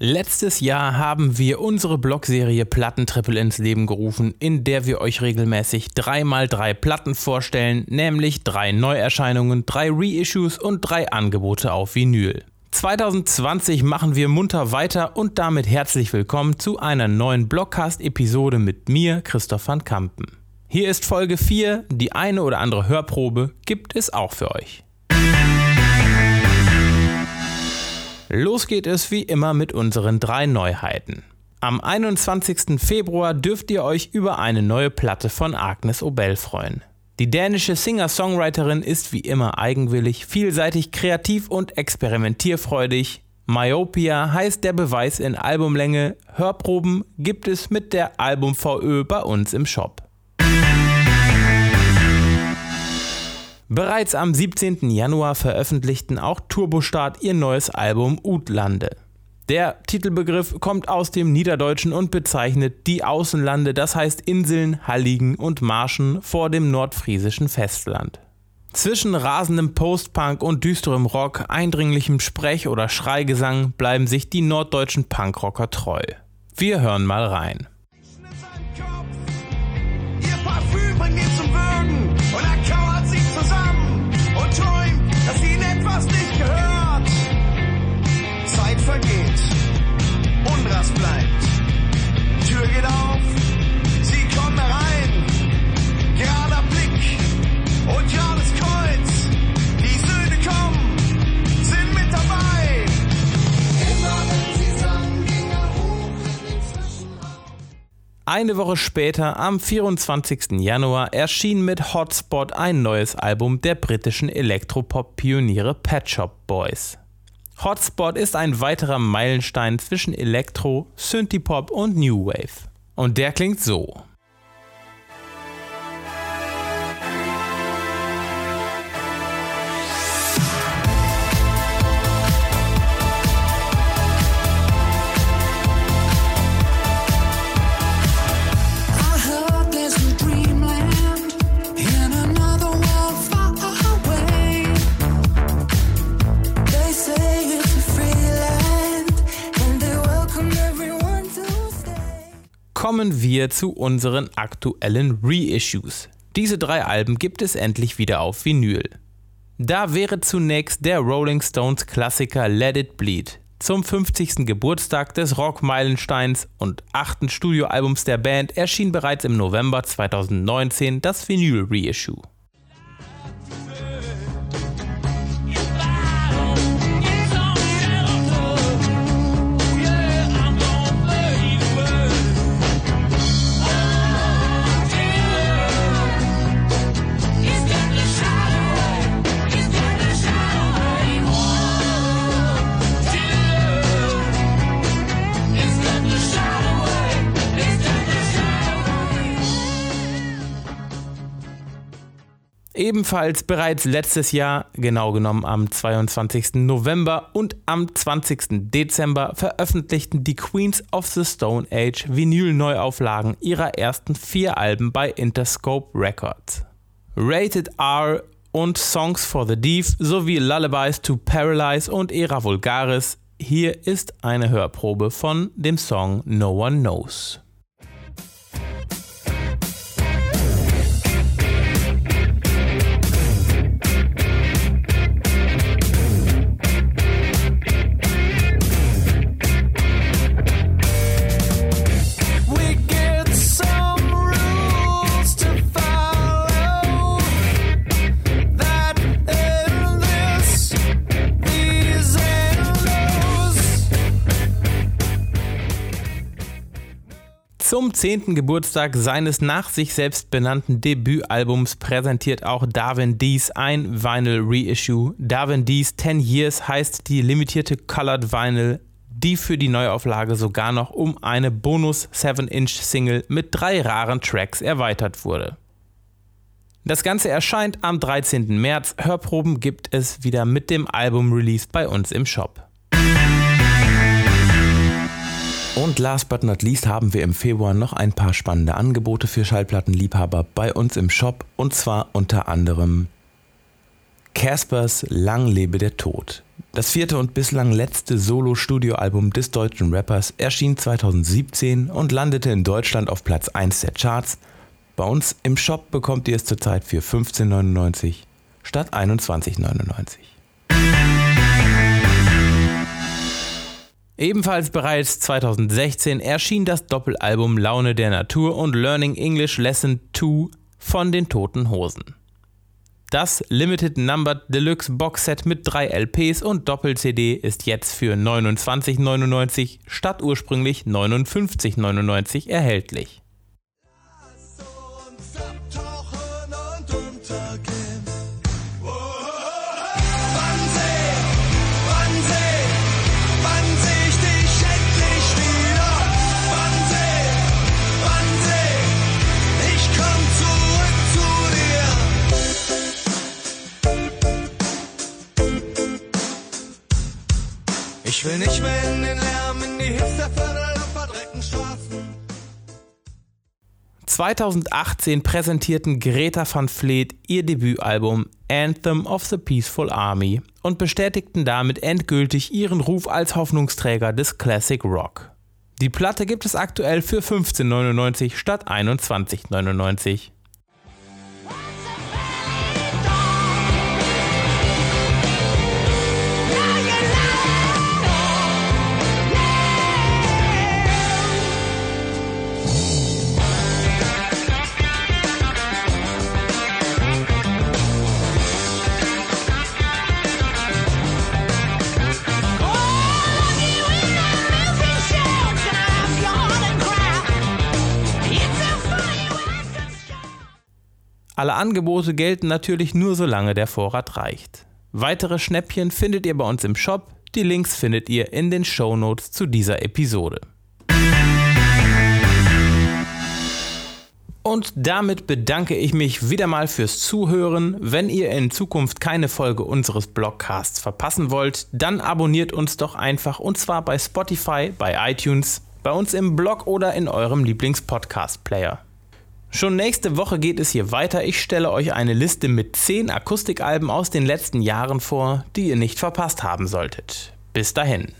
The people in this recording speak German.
Letztes Jahr haben wir unsere Blogserie Plattentriple ins Leben gerufen, in der wir euch regelmäßig 3x3 Platten vorstellen, nämlich drei Neuerscheinungen, drei Reissues und drei Angebote auf Vinyl. 2020 machen wir munter weiter und damit herzlich willkommen zu einer neuen Blogcast-Episode mit mir, Christoph van Kampen. Hier ist Folge 4, die eine oder andere Hörprobe gibt es auch für euch. Los geht es wie immer mit unseren drei Neuheiten. Am 21. Februar dürft ihr euch über eine neue Platte von Agnes Obel freuen. Die dänische Singer-Songwriterin ist wie immer eigenwillig, vielseitig kreativ und experimentierfreudig. Myopia heißt der Beweis in Albumlänge. Hörproben gibt es mit der Album VÖ bei uns im Shop. Bereits am 17. Januar veröffentlichten auch Turbostart ihr neues Album Utlande. Der Titelbegriff kommt aus dem Niederdeutschen und bezeichnet die Außenlande, das heißt Inseln, Halligen und Marschen vor dem nordfriesischen Festland. Zwischen rasendem Postpunk und düsterem Rock, eindringlichem Sprech- oder Schreigesang bleiben sich die norddeutschen Punkrocker treu. Wir hören mal rein. Eine Woche später, am 24. Januar, erschien mit Hotspot ein neues Album der britischen Elektropop-Pioniere Pet Shop Boys. Hotspot ist ein weiterer Meilenstein zwischen Elektro, Synthipop und New Wave. Und der klingt so. Kommen wir zu unseren aktuellen Reissues. Diese drei Alben gibt es endlich wieder auf Vinyl. Da wäre zunächst der Rolling Stones Klassiker Let It Bleed. Zum 50. Geburtstag des Rock-Meilensteins und achten Studioalbums der Band erschien bereits im November 2019 das Vinyl-Reissue. Ebenfalls bereits letztes Jahr, genau genommen am 22. November und am 20. Dezember, veröffentlichten die Queens of the Stone Age Vinyl-Neuauflagen ihrer ersten vier Alben bei Interscope Records. Rated R und Songs for the Deaf sowie Lullabies to Paralyze und Era Vulgaris. Hier ist eine Hörprobe von dem Song No One Knows. Zum 10. Geburtstag seines nach sich selbst benannten Debütalbums präsentiert auch Darwin Dees ein Vinyl Reissue. Darwin Dees 10 Years heißt die limitierte Colored Vinyl, die für die Neuauflage sogar noch um eine Bonus 7-Inch-Single mit drei raren Tracks erweitert wurde. Das Ganze erscheint am 13. März. Hörproben gibt es wieder mit dem Album-Release bei uns im Shop. Und last but not least haben wir im Februar noch ein paar spannende Angebote für Schallplattenliebhaber bei uns im Shop und zwar unter anderem Caspers Lang lebe der Tod. Das vierte und bislang letzte Solo-Studioalbum des deutschen Rappers erschien 2017 und landete in Deutschland auf Platz 1 der Charts. Bei uns im Shop bekommt ihr es zurzeit für 15,99 statt 21,99. Ebenfalls bereits 2016 erschien das Doppelalbum Laune der Natur und Learning English Lesson 2 von den Toten Hosen. Das Limited Numbered Deluxe Boxset mit drei LPs und Doppel-CD ist jetzt für 29,99 statt ursprünglich 59,99 erhältlich. Ich will nicht mehr in den Lärm, in die Hipsterviertel und verdreckten Straßen. 2018 präsentierten Greta van Fleet ihr Debütalbum Anthem of the Peaceful Army und bestätigten damit endgültig ihren Ruf als Hoffnungsträger des Classic Rock. Die Platte gibt es aktuell für 15,99 statt 21,99. Alle Angebote gelten natürlich nur solange der Vorrat reicht. Weitere Schnäppchen findet ihr bei uns im Shop, die Links findet ihr in den Shownotes zu dieser Episode. Und damit bedanke ich mich wieder mal fürs Zuhören. Wenn ihr in Zukunft keine Folge unseres Blogcasts verpassen wollt, dann abonniert uns doch einfach und zwar bei Spotify, bei iTunes, bei uns im Blog oder in eurem Lieblings-Podcast-Player. Schon nächste Woche geht es hier weiter. Ich stelle euch eine Liste mit 10 Akustikalben aus den letzten Jahren vor, die ihr nicht verpasst haben solltet. Bis dahin.